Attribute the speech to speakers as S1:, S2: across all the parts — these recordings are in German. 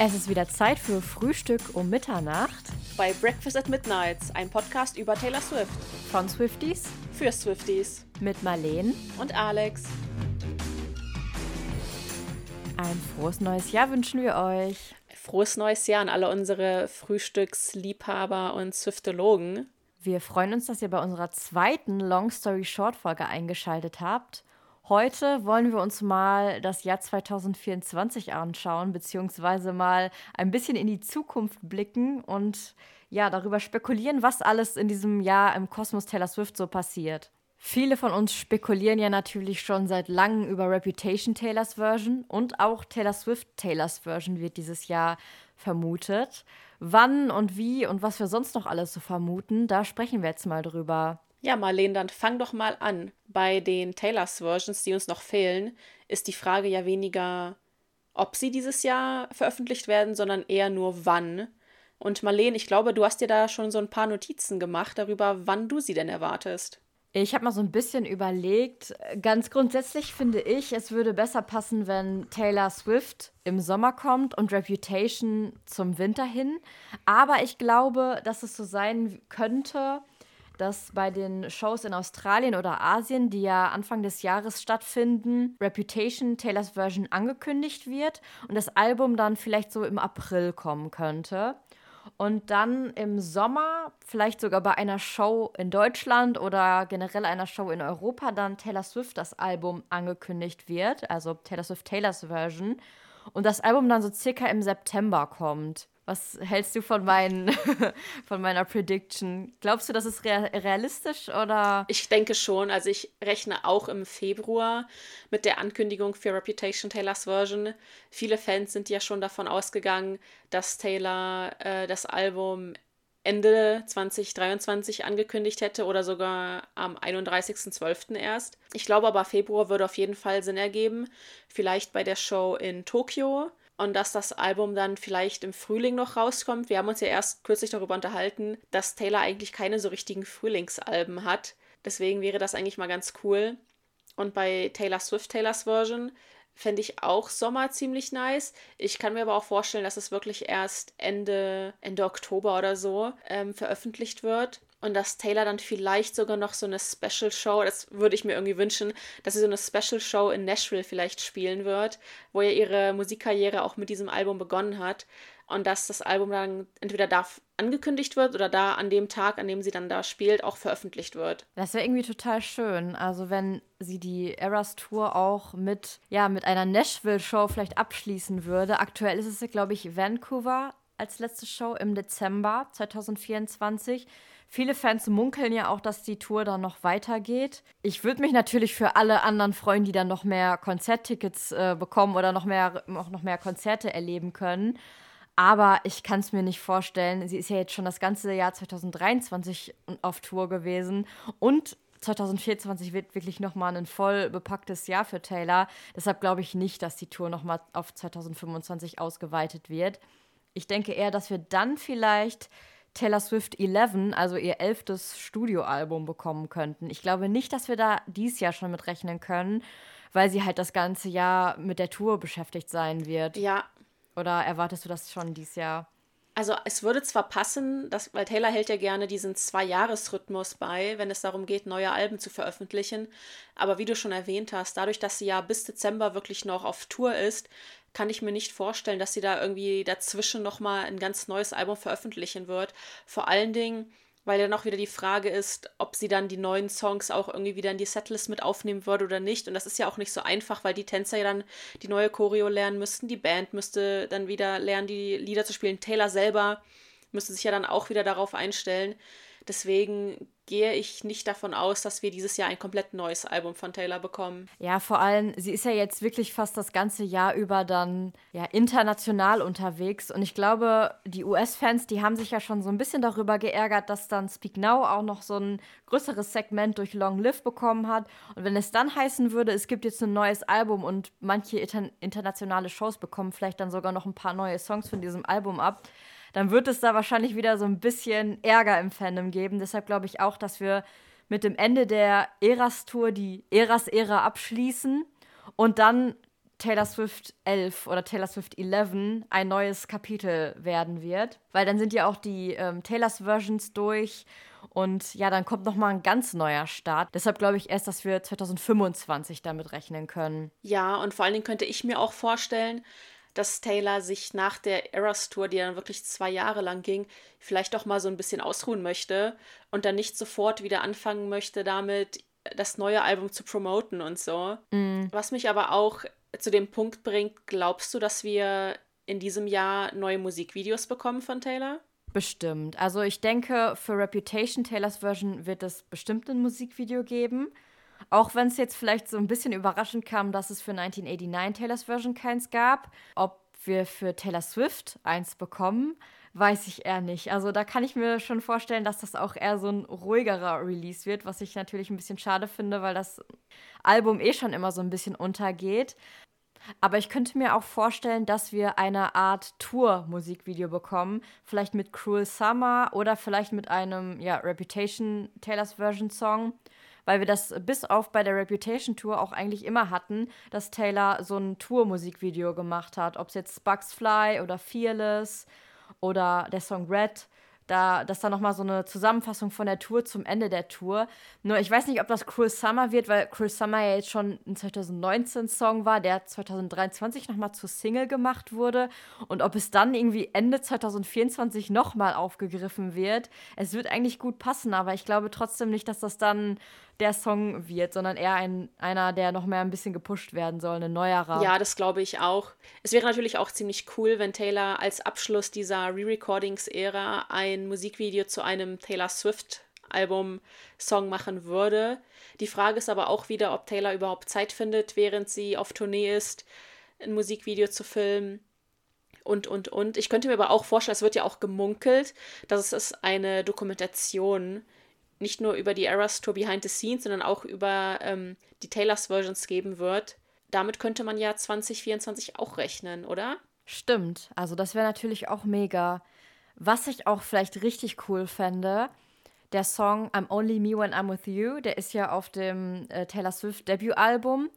S1: Es ist wieder Zeit für Frühstück um Mitternacht
S2: bei Breakfast at Midnight, ein Podcast über Taylor Swift.
S1: Von Swifties
S2: für Swifties.
S1: Mit Marleen
S2: und Alex.
S1: Ein frohes neues Jahr wünschen wir euch.
S2: Frohes neues Jahr an alle unsere Frühstücksliebhaber und Swiftologen.
S1: Wir freuen uns, dass ihr bei unserer zweiten Long Story Short Folge eingeschaltet habt. Heute wollen wir uns mal das Jahr 2024 anschauen, beziehungsweise mal ein bisschen in die Zukunft blicken und ja, darüber spekulieren, was alles in diesem Jahr im Kosmos Taylor Swift so passiert. Viele von uns spekulieren ja natürlich schon seit langem über Reputation Taylors Version und auch Taylor Swift Taylors Version wird dieses Jahr vermutet. Wann und wie und was wir sonst noch alles so vermuten, da sprechen wir jetzt mal drüber.
S2: Ja, Marlene, dann fang doch mal an. Bei den Taylors Versions, die uns noch fehlen, ist die Frage ja weniger, ob sie dieses Jahr veröffentlicht werden, sondern eher nur wann. Und Marlene, ich glaube, du hast dir da schon so ein paar Notizen gemacht darüber, wann du sie denn erwartest.
S1: Ich habe mal so ein bisschen überlegt. Ganz grundsätzlich finde ich, es würde besser passen, wenn Taylor Swift im Sommer kommt und Reputation zum Winter hin. Aber ich glaube, dass es so sein könnte, dass bei den Shows in Australien oder Asien, die ja Anfang des Jahres stattfinden, Reputation Taylors Version angekündigt wird und das Album dann vielleicht so im April kommen könnte. Und dann im Sommer, vielleicht sogar bei einer Show in Deutschland oder generell einer Show in Europa, dann Taylor Swift das Album angekündigt wird, also Taylor Swift Taylors Version. Und das Album dann so circa im September kommt. Was hältst du von, meinen, von meiner Prediction? Glaubst du, das ist realistisch oder?
S2: Ich denke schon. Also ich rechne auch im Februar mit der Ankündigung für Reputation Taylors Version. Viele Fans sind ja schon davon ausgegangen, dass Taylor äh, das Album Ende 2023 angekündigt hätte oder sogar am 31.12. erst. Ich glaube aber, Februar würde auf jeden Fall Sinn ergeben. Vielleicht bei der Show in Tokio und dass das Album dann vielleicht im Frühling noch rauskommt. Wir haben uns ja erst kürzlich darüber unterhalten, dass Taylor eigentlich keine so richtigen Frühlingsalben hat. Deswegen wäre das eigentlich mal ganz cool. Und bei Taylor Swift Taylors Version fände ich auch Sommer ziemlich nice. Ich kann mir aber auch vorstellen, dass es wirklich erst Ende, Ende Oktober oder so ähm, veröffentlicht wird und dass Taylor dann vielleicht sogar noch so eine Special Show, das würde ich mir irgendwie wünschen, dass sie so eine Special Show in Nashville vielleicht spielen wird, wo ja ihre Musikkarriere auch mit diesem Album begonnen hat und dass das Album dann entweder da angekündigt wird oder da an dem Tag, an dem sie dann da spielt, auch veröffentlicht wird.
S1: Das wäre irgendwie total schön. Also wenn sie die Eras Tour auch mit ja mit einer Nashville Show vielleicht abschließen würde. Aktuell ist es glaube ich Vancouver als letzte Show im Dezember 2024. Viele Fans munkeln ja auch, dass die Tour dann noch weitergeht. Ich würde mich natürlich für alle anderen freuen, die dann noch mehr Konzerttickets äh, bekommen oder noch mehr, auch noch mehr Konzerte erleben können. Aber ich kann es mir nicht vorstellen. Sie ist ja jetzt schon das ganze Jahr 2023 auf Tour gewesen und 2024 wird wirklich nochmal ein voll bepacktes Jahr für Taylor. Deshalb glaube ich nicht, dass die Tour nochmal auf 2025 ausgeweitet wird. Ich denke eher, dass wir dann vielleicht Taylor Swift 11, also ihr elftes Studioalbum, bekommen könnten. Ich glaube nicht, dass wir da dieses Jahr schon mit rechnen können, weil sie halt das ganze Jahr mit der Tour beschäftigt sein wird.
S2: Ja.
S1: Oder erwartest du das schon dieses Jahr?
S2: Also es würde zwar passen, dass, weil Taylor hält ja gerne diesen Zwei-Jahres-Rhythmus bei, wenn es darum geht, neue Alben zu veröffentlichen. Aber wie du schon erwähnt hast, dadurch, dass sie ja bis Dezember wirklich noch auf Tour ist, kann ich mir nicht vorstellen, dass sie da irgendwie dazwischen nochmal ein ganz neues Album veröffentlichen wird. Vor allen Dingen, weil dann auch wieder die Frage ist, ob sie dann die neuen Songs auch irgendwie wieder in die Setlist mit aufnehmen würde oder nicht. Und das ist ja auch nicht so einfach, weil die Tänzer ja dann die neue Choreo lernen müssten, die Band müsste dann wieder lernen, die Lieder zu spielen. Taylor selber müsste sich ja dann auch wieder darauf einstellen. Deswegen gehe ich nicht davon aus, dass wir dieses Jahr ein komplett neues Album von Taylor bekommen.
S1: Ja, vor allem, sie ist ja jetzt wirklich fast das ganze Jahr über dann ja international unterwegs und ich glaube, die US-Fans, die haben sich ja schon so ein bisschen darüber geärgert, dass dann Speak Now auch noch so ein größeres Segment durch Long Live bekommen hat und wenn es dann heißen würde, es gibt jetzt ein neues Album und manche internationale Shows bekommen vielleicht dann sogar noch ein paar neue Songs von diesem Album ab, dann wird es da wahrscheinlich wieder so ein bisschen Ärger im Fandom geben. Deshalb glaube ich auch, dass wir mit dem Ende der Eras-Tour die Eras-Ära abschließen und dann Taylor Swift 11 oder Taylor Swift 11 ein neues Kapitel werden wird. Weil dann sind ja auch die ähm, Taylors Versions durch und ja, dann kommt nochmal ein ganz neuer Start. Deshalb glaube ich erst, dass wir 2025 damit rechnen können.
S2: Ja, und vor allen Dingen könnte ich mir auch vorstellen, dass Taylor sich nach der Eras Tour, die dann wirklich zwei Jahre lang ging, vielleicht doch mal so ein bisschen ausruhen möchte und dann nicht sofort wieder anfangen möchte, damit das neue Album zu promoten und so. Mm. Was mich aber auch zu dem Punkt bringt, glaubst du, dass wir in diesem Jahr neue Musikvideos bekommen von Taylor?
S1: Bestimmt. Also ich denke, für Reputation Taylors Version wird es bestimmt ein Musikvideo geben. Auch wenn es jetzt vielleicht so ein bisschen überraschend kam, dass es für 1989 Taylors Version keins gab. Ob wir für Taylor Swift eins bekommen, weiß ich eher nicht. Also da kann ich mir schon vorstellen, dass das auch eher so ein ruhigerer Release wird, was ich natürlich ein bisschen schade finde, weil das Album eh schon immer so ein bisschen untergeht. Aber ich könnte mir auch vorstellen, dass wir eine Art Tour-Musikvideo bekommen. Vielleicht mit Cruel Summer oder vielleicht mit einem ja, Reputation Taylors Version Song. Weil wir das bis auf bei der Reputation Tour auch eigentlich immer hatten, dass Taylor so ein Tour-Musikvideo gemacht hat. Ob es jetzt Bugs Fly oder Fearless oder der Song Red da, dass da nochmal so eine Zusammenfassung von der Tour zum Ende der Tour. Nur ich weiß nicht, ob das Cruel Summer wird, weil Cruel Summer ja jetzt schon ein 2019-Song war, der 2023 nochmal zur Single gemacht wurde. Und ob es dann irgendwie Ende 2024 nochmal aufgegriffen wird. Es wird eigentlich gut passen, aber ich glaube trotzdem nicht, dass das dann der Song wird, sondern eher ein, einer, der noch mehr ein bisschen gepusht werden soll, ein neuerer.
S2: Ja, das glaube ich auch. Es wäre natürlich auch ziemlich cool, wenn Taylor als Abschluss dieser Re-Recordings-Ära ein Musikvideo zu einem Taylor Swift-Album-Song machen würde. Die Frage ist aber auch wieder, ob Taylor überhaupt Zeit findet, während sie auf Tournee ist, ein Musikvideo zu filmen und, und, und. Ich könnte mir aber auch vorstellen, es wird ja auch gemunkelt, dass es eine Dokumentation nicht nur über die Eras Tour Behind the Scenes, sondern auch über ähm, die Taylors Versions geben wird. Damit könnte man ja 2024 auch rechnen, oder?
S1: Stimmt. Also das wäre natürlich auch mega. Was ich auch vielleicht richtig cool fände, der Song I'm Only Me When I'm With You, der ist ja auf dem äh, Taylor Swift Debütalbum.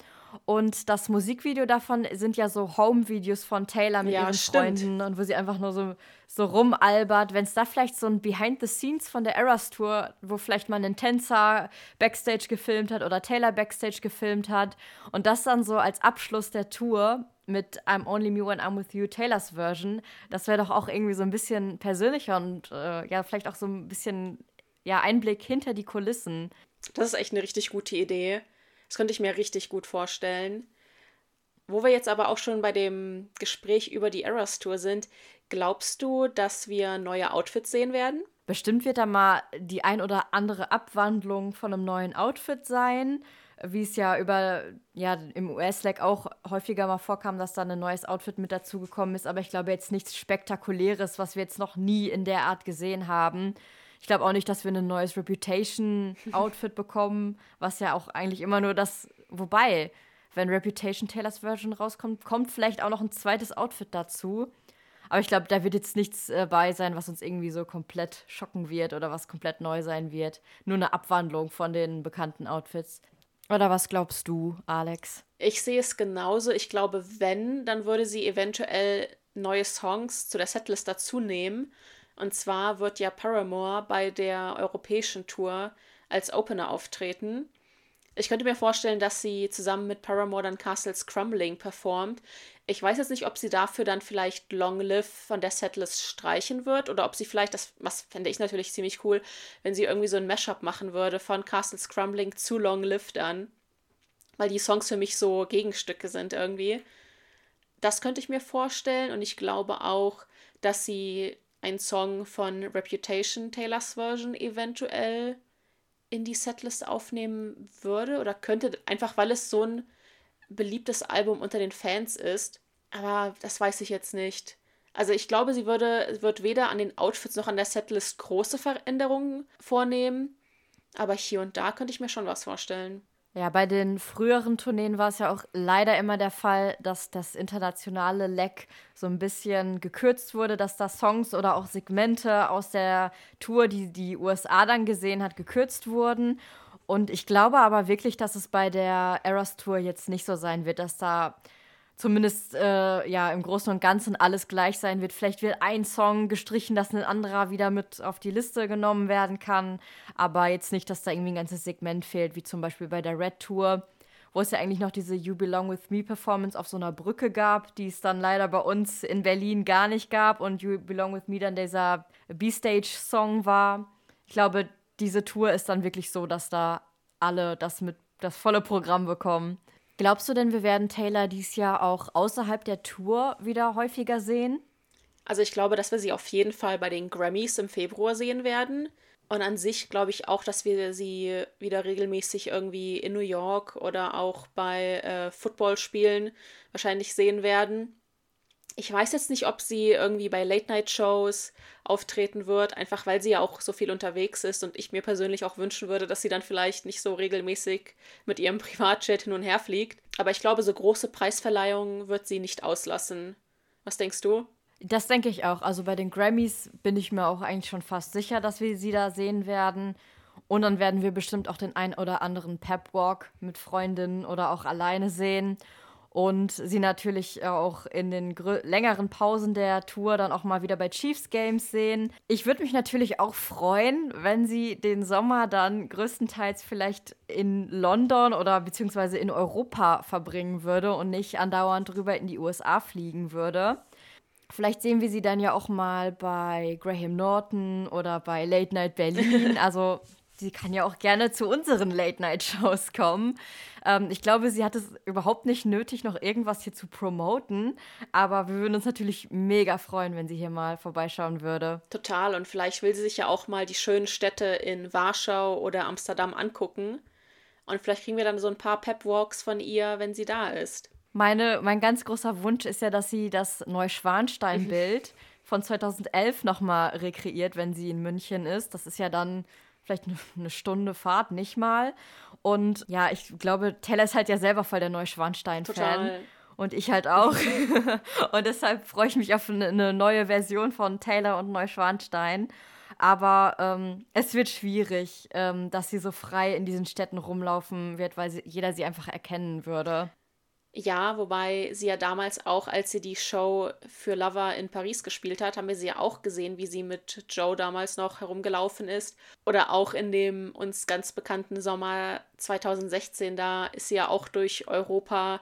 S1: Und das Musikvideo davon sind ja so Home-Videos von Taylor mit ja, ihren stimmt. Freunden und wo sie einfach nur so, so rumalbert. Wenn es da vielleicht so ein Behind the Scenes von der Eras Tour, wo vielleicht mal ein Tänzer Backstage gefilmt hat oder Taylor Backstage gefilmt hat und das dann so als Abschluss der Tour mit I'm Only Me When I'm With You Taylors Version, das wäre doch auch irgendwie so ein bisschen persönlicher und äh, ja, vielleicht auch so ein bisschen ja, Einblick hinter die Kulissen.
S2: Das ist echt eine richtig gute Idee. Das könnte ich mir richtig gut vorstellen. Wo wir jetzt aber auch schon bei dem Gespräch über die Eras Tour sind, glaubst du, dass wir neue Outfits sehen werden?
S1: Bestimmt wird da mal die ein oder andere Abwandlung von einem neuen Outfit sein, wie es ja über ja im US-Lag auch häufiger mal vorkam, dass da ein neues Outfit mit dazugekommen ist, aber ich glaube jetzt nichts spektakuläres, was wir jetzt noch nie in der Art gesehen haben. Ich glaube auch nicht, dass wir ein neues Reputation-Outfit bekommen, was ja auch eigentlich immer nur das. Wobei, wenn Reputation Taylors Version rauskommt, kommt vielleicht auch noch ein zweites Outfit dazu. Aber ich glaube, da wird jetzt nichts äh, bei sein, was uns irgendwie so komplett schocken wird oder was komplett neu sein wird. Nur eine Abwandlung von den bekannten Outfits. Oder was glaubst du, Alex?
S2: Ich sehe es genauso. Ich glaube, wenn, dann würde sie eventuell neue Songs zu der Setlist dazu nehmen und zwar wird ja Paramore bei der europäischen Tour als Opener auftreten. Ich könnte mir vorstellen, dass sie zusammen mit Paramore dann Castles Crumbling performt. Ich weiß jetzt nicht, ob sie dafür dann vielleicht Long Live von der Setlist streichen wird oder ob sie vielleicht, das was fände ich natürlich ziemlich cool, wenn sie irgendwie so ein Mashup machen würde von Castles Crumbling zu Long Live dann. Weil die Songs für mich so Gegenstücke sind irgendwie. Das könnte ich mir vorstellen und ich glaube auch, dass sie ein Song von Reputation, Taylors Version, eventuell in die Setlist aufnehmen würde oder könnte, einfach weil es so ein beliebtes Album unter den Fans ist. Aber das weiß ich jetzt nicht. Also ich glaube, sie würde, wird weder an den Outfits noch an der Setlist große Veränderungen vornehmen. Aber hier und da könnte ich mir schon was vorstellen.
S1: Ja, bei den früheren Tourneen war es ja auch leider immer der Fall, dass das internationale Leck so ein bisschen gekürzt wurde, dass da Songs oder auch Segmente aus der Tour, die die USA dann gesehen hat, gekürzt wurden. Und ich glaube aber wirklich, dass es bei der Eras Tour jetzt nicht so sein wird, dass da zumindest äh, ja im Großen und Ganzen alles gleich sein wird. Vielleicht wird ein Song gestrichen, dass ein anderer wieder mit auf die Liste genommen werden kann. Aber jetzt nicht, dass da irgendwie ein ganzes Segment fehlt, wie zum Beispiel bei der Red Tour, wo es ja eigentlich noch diese You Belong With Me Performance auf so einer Brücke gab, die es dann leider bei uns in Berlin gar nicht gab und You Belong With Me dann dieser B-Stage-Song war. Ich glaube, diese Tour ist dann wirklich so, dass da alle das mit das volle Programm bekommen. Glaubst du denn, wir werden Taylor dies Jahr auch außerhalb der Tour wieder häufiger sehen?
S2: Also ich glaube, dass wir sie auf jeden Fall bei den Grammys im Februar sehen werden. Und an sich glaube ich auch, dass wir sie wieder regelmäßig irgendwie in New York oder auch bei äh, Footballspielen wahrscheinlich sehen werden. Ich weiß jetzt nicht, ob sie irgendwie bei Late-Night-Shows auftreten wird, einfach weil sie ja auch so viel unterwegs ist und ich mir persönlich auch wünschen würde, dass sie dann vielleicht nicht so regelmäßig mit ihrem Privatjet hin und her fliegt. Aber ich glaube, so große Preisverleihungen wird sie nicht auslassen. Was denkst du?
S1: Das denke ich auch. Also bei den Grammys bin ich mir auch eigentlich schon fast sicher, dass wir sie da sehen werden. Und dann werden wir bestimmt auch den ein oder anderen Pep Walk mit Freundinnen oder auch alleine sehen und sie natürlich auch in den längeren Pausen der Tour dann auch mal wieder bei Chiefs Games sehen. Ich würde mich natürlich auch freuen, wenn sie den Sommer dann größtenteils vielleicht in London oder beziehungsweise in Europa verbringen würde und nicht andauernd rüber in die USA fliegen würde. Vielleicht sehen wir sie dann ja auch mal bei Graham Norton oder bei Late Night Berlin. Also sie kann ja auch gerne zu unseren Late-Night-Shows kommen. Ähm, ich glaube, sie hat es überhaupt nicht nötig, noch irgendwas hier zu promoten. Aber wir würden uns natürlich mega freuen, wenn sie hier mal vorbeischauen würde.
S2: Total. Und vielleicht will sie sich ja auch mal die schönen Städte in Warschau oder Amsterdam angucken. Und vielleicht kriegen wir dann so ein paar Pep-Walks von ihr, wenn sie da ist.
S1: Meine, mein ganz großer Wunsch ist ja, dass sie das Neuschwanstein-Bild von 2011 nochmal rekreiert, wenn sie in München ist. Das ist ja dann vielleicht eine Stunde Fahrt, nicht mal. Und ja, ich glaube, Taylor ist halt ja selber voll der Neuschwanstein-Fan. Und ich halt auch. und deshalb freue ich mich auf eine neue Version von Taylor und Neuschwanstein. Aber ähm, es wird schwierig, ähm, dass sie so frei in diesen Städten rumlaufen wird, weil sie, jeder sie einfach erkennen würde.
S2: Ja, wobei sie ja damals auch, als sie die Show für Lover in Paris gespielt hat, haben wir sie ja auch gesehen, wie sie mit Joe damals noch herumgelaufen ist. Oder auch in dem uns ganz bekannten Sommer 2016, da ist sie ja auch durch Europa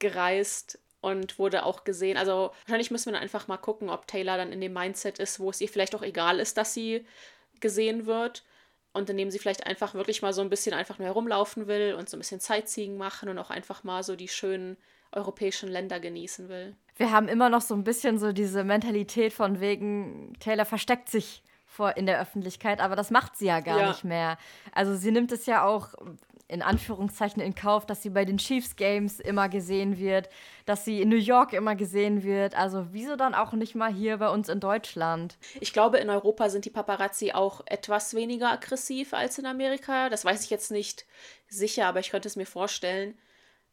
S2: gereist und wurde auch gesehen. Also wahrscheinlich müssen wir dann einfach mal gucken, ob Taylor dann in dem Mindset ist, wo es ihr vielleicht auch egal ist, dass sie gesehen wird und indem sie vielleicht einfach wirklich mal so ein bisschen einfach nur herumlaufen will und so ein bisschen Sightseeing machen und auch einfach mal so die schönen europäischen Länder genießen will.
S1: Wir haben immer noch so ein bisschen so diese Mentalität von wegen, Taylor versteckt sich vor in der Öffentlichkeit, aber das macht sie ja gar ja. nicht mehr. Also sie nimmt es ja auch in Anführungszeichen in Kauf, dass sie bei den Chiefs Games immer gesehen wird, dass sie in New York immer gesehen wird. Also wieso dann auch nicht mal hier bei uns in Deutschland?
S2: Ich glaube, in Europa sind die Paparazzi auch etwas weniger aggressiv als in Amerika. Das weiß ich jetzt nicht sicher, aber ich könnte es mir vorstellen.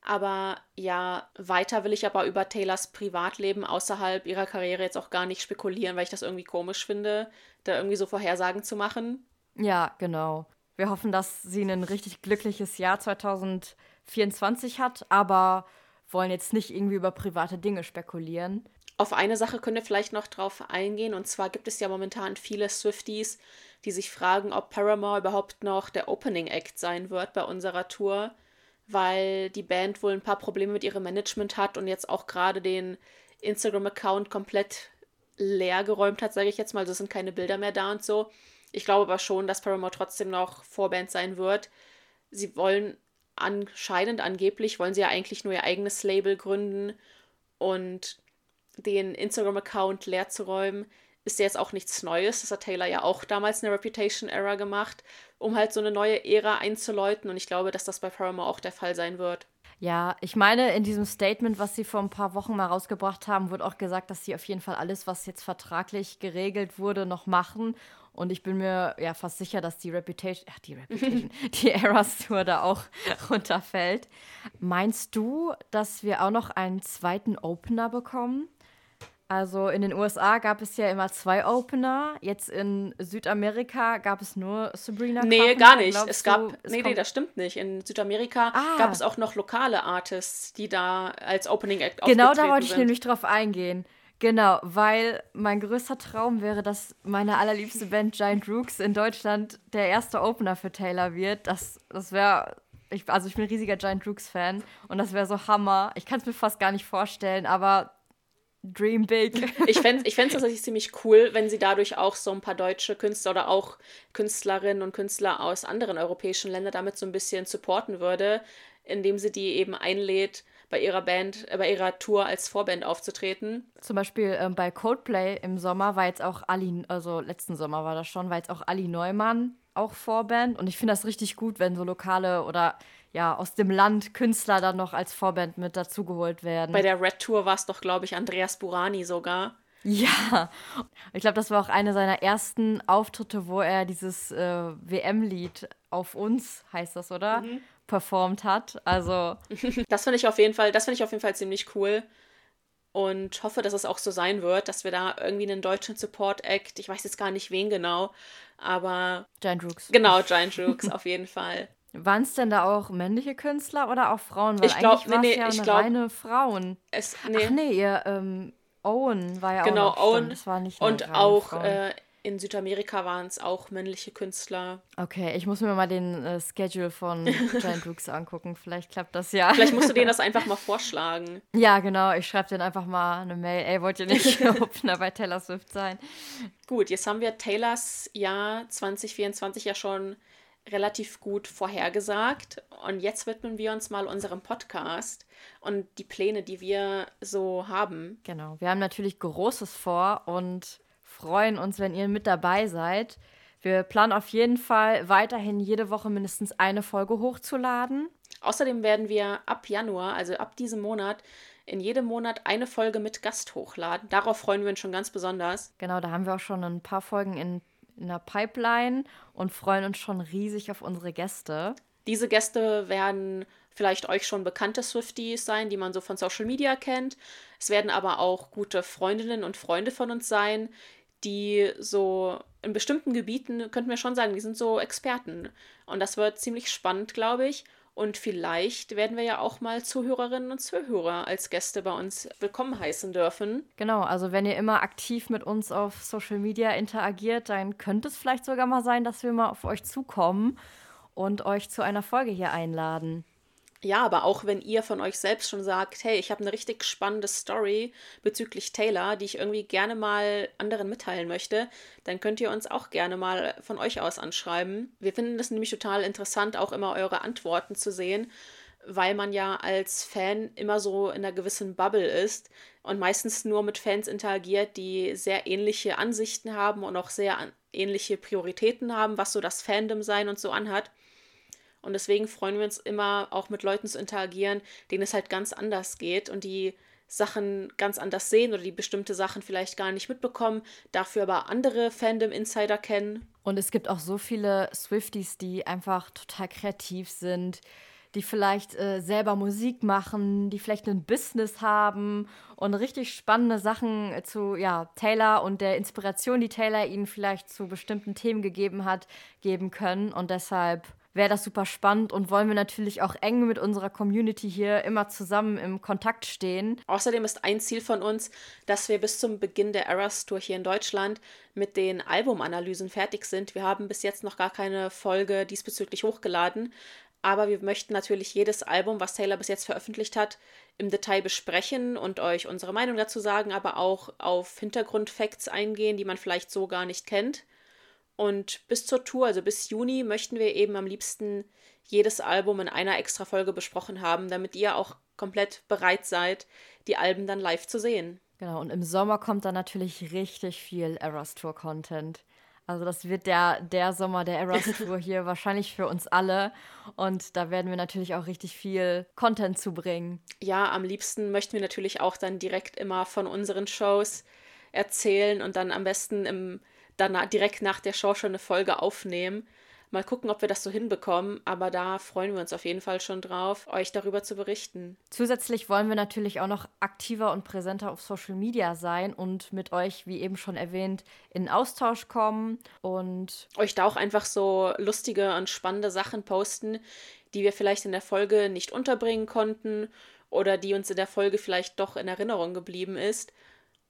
S2: Aber ja, weiter will ich aber über Taylors Privatleben außerhalb ihrer Karriere jetzt auch gar nicht spekulieren, weil ich das irgendwie komisch finde, da irgendwie so Vorhersagen zu machen.
S1: Ja, genau. Wir hoffen, dass sie ein richtig glückliches Jahr 2024 hat, aber wollen jetzt nicht irgendwie über private Dinge spekulieren.
S2: Auf eine Sache können wir vielleicht noch drauf eingehen. Und zwar gibt es ja momentan viele Swifties, die sich fragen, ob Paramore überhaupt noch der Opening Act sein wird bei unserer Tour, weil die Band wohl ein paar Probleme mit ihrem Management hat und jetzt auch gerade den Instagram-Account komplett leer geräumt hat, sage ich jetzt mal. Also es sind keine Bilder mehr da und so. Ich glaube aber schon, dass Paramore trotzdem noch Vorband sein wird. Sie wollen anscheinend, angeblich, wollen sie ja eigentlich nur ihr eigenes Label gründen und den Instagram-Account leer zu räumen, ist jetzt auch nichts Neues. Das hat Taylor ja auch damals eine Reputation-Era gemacht, um halt so eine neue Ära einzuläuten und ich glaube, dass das bei Paramore auch der Fall sein wird.
S1: Ja, ich meine, in diesem Statement, was sie vor ein paar Wochen mal rausgebracht haben, wurde auch gesagt, dass sie auf jeden Fall alles, was jetzt vertraglich geregelt wurde, noch machen und ich bin mir ja fast sicher, dass die Reputation, ach, die Reputation, die Eras Tour da auch runterfällt. Meinst du, dass wir auch noch einen zweiten Opener bekommen? Also in den USA gab es ja immer zwei Opener. Jetzt in Südamerika gab es nur Sabrina
S2: Nee,
S1: Carpenter.
S2: gar nicht.
S1: Glaubst
S2: es gab,
S1: du, es
S2: nee, nee, das stimmt nicht. In Südamerika
S1: Ah.
S2: gab es auch noch lokale Artists, die da als Opening Act
S1: Genau da wollte ich
S2: sind.
S1: nämlich drauf eingehen. Genau, weil mein größter Traum wäre, dass meine allerliebste Band Giant Rooks in Deutschland der erste Opener für Taylor wird. Das, das wäre, ich, also ich bin ein riesiger Giant Rooks-Fan und das wäre so Hammer. Ich kann es mir fast gar nicht vorstellen, aber dream big.
S2: Ich fände es tatsächlich ziemlich cool, wenn sie dadurch auch so ein paar deutsche Künstler oder auch Künstlerinnen und Künstler aus anderen europäischen Ländern damit so ein bisschen supporten würde, indem sie die eben einlädt, bei ihrer Band, äh, bei ihrer Tour als Vorband aufzutreten.
S1: Zum Beispiel ähm, bei Coldplay im Sommer war jetzt auch Ali, also letzten Sommer war das schon, war jetzt auch Ali Neumann auch Vorband. Und ich finde das richtig gut, wenn so lokale oder ja aus dem Land Künstler dann noch als Vorband mit dazugeholt werden.
S2: Bei der Red Tour war es doch, glaube ich, Andreas Burani sogar.
S1: Ja, ich glaube, das war auch einer seiner ersten Auftritte, wo er dieses äh, WM-Lied auf uns, heißt das, oder? Performt hat. Also,
S2: Das finde ich auf jeden Fall, das finde ich auf jeden Fall ziemlich cool. Und hoffe, dass es auch so sein wird, dass wir da irgendwie einen deutschen Support-Act, ich weiß jetzt gar nicht wen genau, aber
S1: Giant Rooks.
S2: genau, Giant Rooks auf jeden Fall.
S1: Waren es denn da auch männliche Künstler oder auch Frauen? Weil
S2: Ich glaub-
S1: eigentlich war es
S2: nee, nee,
S1: ja
S2: ich glaub-
S1: reine Frauen.
S2: Es, nee,
S1: Ach nee, ihr ähm, Owen war ja
S2: genau,
S1: auch stimmt,
S2: Owen.
S1: Das war nicht
S2: Und auch äh, in Südamerika waren es auch männliche Künstler.
S1: Okay, ich muss mir mal den äh, Schedule von Giant Rooks angucken. Vielleicht klappt das ja.
S2: Vielleicht musst du denen das einfach mal vorschlagen.
S1: Ja, genau. Ich schreibe denen einfach mal eine Mail. Ey, wollt ihr nicht Opener bei Taylor Swift sein?
S2: Gut, jetzt haben wir Taylors Jahr 2024 ja schon relativ gut vorhergesagt. Und jetzt widmen wir uns mal unserem Podcast und die Pläne, die wir so haben.
S1: Genau. Wir haben natürlich Großes vor und freuen uns, wenn ihr mit dabei seid. Wir planen auf jeden Fall weiterhin jede Woche mindestens eine Folge hochzuladen.
S2: Außerdem werden wir ab Januar, also ab diesem Monat, in jedem Monat eine Folge mit Gast hochladen. Darauf freuen wir uns schon ganz besonders.
S1: Genau, da haben wir auch schon ein paar Folgen in, in der Pipeline und freuen uns schon riesig auf unsere Gäste.
S2: Diese Gäste werden vielleicht euch schon bekannte Swifties sein, die man so von Social Media kennt. Es werden aber auch gute Freundinnen und Freunde von uns sein, die so in bestimmten Gebieten, könnten wir schon sagen, die sind so Experten. Und das wird ziemlich spannend, glaube ich. Und vielleicht werden wir ja auch mal Zuhörerinnen und Zuhörer als Gäste bei uns willkommen heißen dürfen.
S1: Genau, also wenn ihr immer aktiv mit uns auf Social Media interagiert, dann könnte es vielleicht sogar mal sein, dass wir mal auf euch zukommen und euch zu einer Folge hier einladen.
S2: Ja, aber auch wenn ihr von euch selbst schon sagt, hey, ich habe eine richtig spannende Story bezüglich Taylor, die ich irgendwie gerne mal anderen mitteilen möchte, dann könnt ihr uns auch gerne mal von euch aus anschreiben. Wir finden es nämlich total interessant, auch immer eure Antworten zu sehen, weil man ja als Fan immer so in einer gewissen Bubble ist und meistens nur mit Fans interagiert, die sehr ähnliche Ansichten haben und auch sehr ähnliche Prioritäten haben, was so das Fandom sein und so anhat. Und deswegen freuen wir uns immer, auch mit Leuten zu interagieren, denen es halt ganz anders geht und die Sachen ganz anders sehen oder die bestimmte Sachen vielleicht gar nicht mitbekommen, dafür aber andere Fandom-Insider kennen.
S1: Und es gibt auch so viele Swifties, die einfach total kreativ sind, die vielleicht äh, selber Musik machen, die vielleicht ein Business haben und richtig spannende Sachen zu ja, Taylor und der Inspiration, die Taylor ihnen vielleicht zu bestimmten Themen gegeben hat, geben können. Und deshalb wäre das super spannend und wollen wir natürlich auch eng mit unserer Community hier immer zusammen im Kontakt stehen.
S2: Außerdem ist ein Ziel von uns, dass wir bis zum Beginn der Eras Tour hier in Deutschland mit den Albumanalysen fertig sind. Wir haben bis jetzt noch gar keine Folge diesbezüglich hochgeladen, aber wir möchten natürlich jedes Album, was Taylor bis jetzt veröffentlicht hat, im Detail besprechen und euch unsere Meinung dazu sagen, aber auch auf Hintergrundfacts eingehen, die man vielleicht so gar nicht kennt. Und bis zur Tour, also bis Juni, möchten wir eben am liebsten jedes Album in einer extra Folge besprochen haben, damit ihr auch komplett bereit seid, die Alben dann live zu sehen.
S1: Genau, und im Sommer kommt dann natürlich richtig viel Eras Tour Content. Also das wird der, der Sommer der Eras Tour hier wahrscheinlich für uns alle. Und da werden wir natürlich auch richtig viel Content zu bringen.
S2: Ja, am liebsten möchten wir natürlich auch dann direkt immer von unseren Shows erzählen und dann am besten im, dann direkt nach der Show schon eine Folge aufnehmen. Mal gucken, ob wir das so hinbekommen, aber da freuen wir uns auf jeden Fall schon drauf, euch darüber zu berichten.
S1: Zusätzlich wollen wir natürlich auch noch aktiver und präsenter auf Social Media sein und mit euch, wie eben schon erwähnt, in Austausch kommen und
S2: euch da auch einfach so lustige und spannende Sachen posten, die wir vielleicht in der Folge nicht unterbringen konnten oder die uns in der Folge vielleicht doch in Erinnerung geblieben ist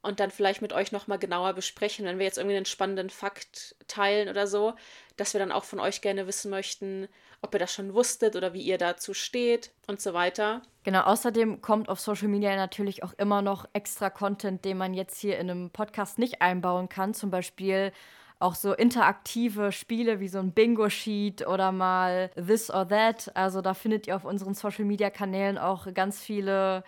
S2: und dann vielleicht mit euch nochmal genauer besprechen, wenn wir jetzt irgendwie einen spannenden Fakt teilen oder so, dass wir dann auch von euch gerne wissen möchten, ob ihr das schon wusstet oder wie ihr dazu steht und so weiter.
S1: Genau, außerdem kommt auf Social Media natürlich auch immer noch extra Content, den man jetzt hier in einem Podcast nicht einbauen kann. Zum Beispiel auch so interaktive Spiele wie so ein Bingo-Sheet oder mal This or That. Also da findet ihr auf unseren Social Media Kanälen auch ganz viele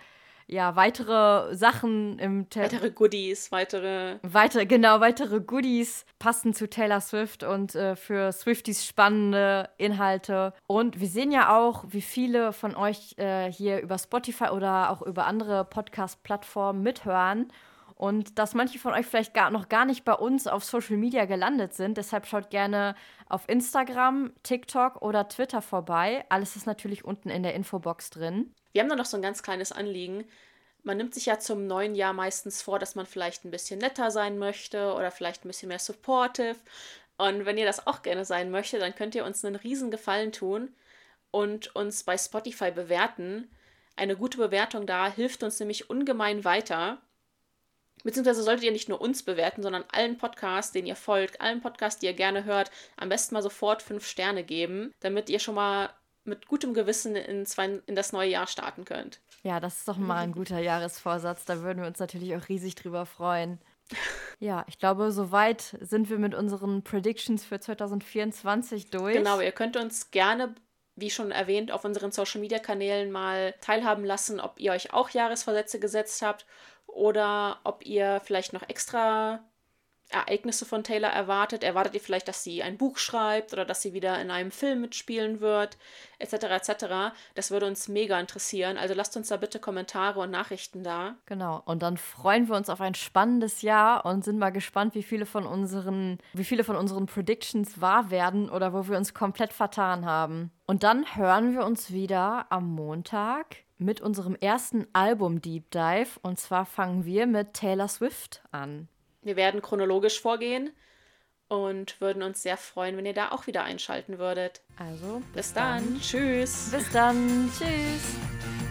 S1: ja, weitere Sachen im
S2: Te Weitere Goodies, weitere.
S1: Weitere, genau, weitere Goodies passend zu Taylor Swift und äh, für Swifties spannende Inhalte. Und wir sehen ja auch, wie viele von euch äh, hier über Spotify oder auch über andere Podcast-Plattformen mithören. Und dass manche von euch vielleicht gar, noch gar nicht bei uns auf Social Media gelandet sind. Deshalb schaut gerne auf Instagram, TikTok oder Twitter vorbei. Alles ist natürlich unten in der Infobox drin.
S2: Wir haben da noch so ein ganz kleines Anliegen. Man nimmt sich ja zum neuen Jahr meistens vor, dass man vielleicht ein bisschen netter sein möchte oder vielleicht ein bisschen mehr supportive. Und wenn ihr das auch gerne sein möchtet, dann könnt ihr uns einen riesen Gefallen tun und uns bei Spotify bewerten. Eine gute Bewertung da hilft uns nämlich ungemein weiter. Beziehungsweise solltet ihr nicht nur uns bewerten, sondern allen Podcasts, denen ihr folgt, allen Podcasts, die ihr gerne hört, am besten mal sofort fünf Sterne geben, damit ihr schon mal mit gutem Gewissen in, zwei, in das neue Jahr starten könnt.
S1: Ja, das ist doch mal ein guter Jahresvorsatz. Da würden wir uns natürlich auch riesig drüber freuen. Ja, ich glaube, soweit sind wir mit unseren Predictions für 2024 durch.
S2: Genau, ihr könnt uns gerne, wie schon erwähnt, auf unseren Social Media Kanälen mal teilhaben lassen, ob ihr euch auch Jahresvorsätze gesetzt habt oder ob ihr vielleicht noch extra Ereignisse von Taylor erwartet. Erwartet ihr vielleicht, dass sie ein Buch schreibt oder dass sie wieder in einem Film mitspielen wird, etc. etc. Das würde uns mega interessieren. Also lasst uns da bitte Kommentare und Nachrichten da.
S1: Genau. Und dann freuen wir uns auf ein spannendes Jahr und sind mal gespannt, wie viele von unseren, wie viele von unseren Predictions wahr werden oder wo wir uns komplett vertan haben. Und dann hören wir uns wieder am Montag mit unserem ersten Album Deep Dive. Und zwar fangen wir mit Taylor Swift an.
S2: Wir werden chronologisch vorgehen und würden uns sehr freuen, wenn ihr da auch wieder einschalten würdet.
S1: Also,
S2: bis, bis dann. dann. Tschüss.
S1: Bis dann. Tschüss.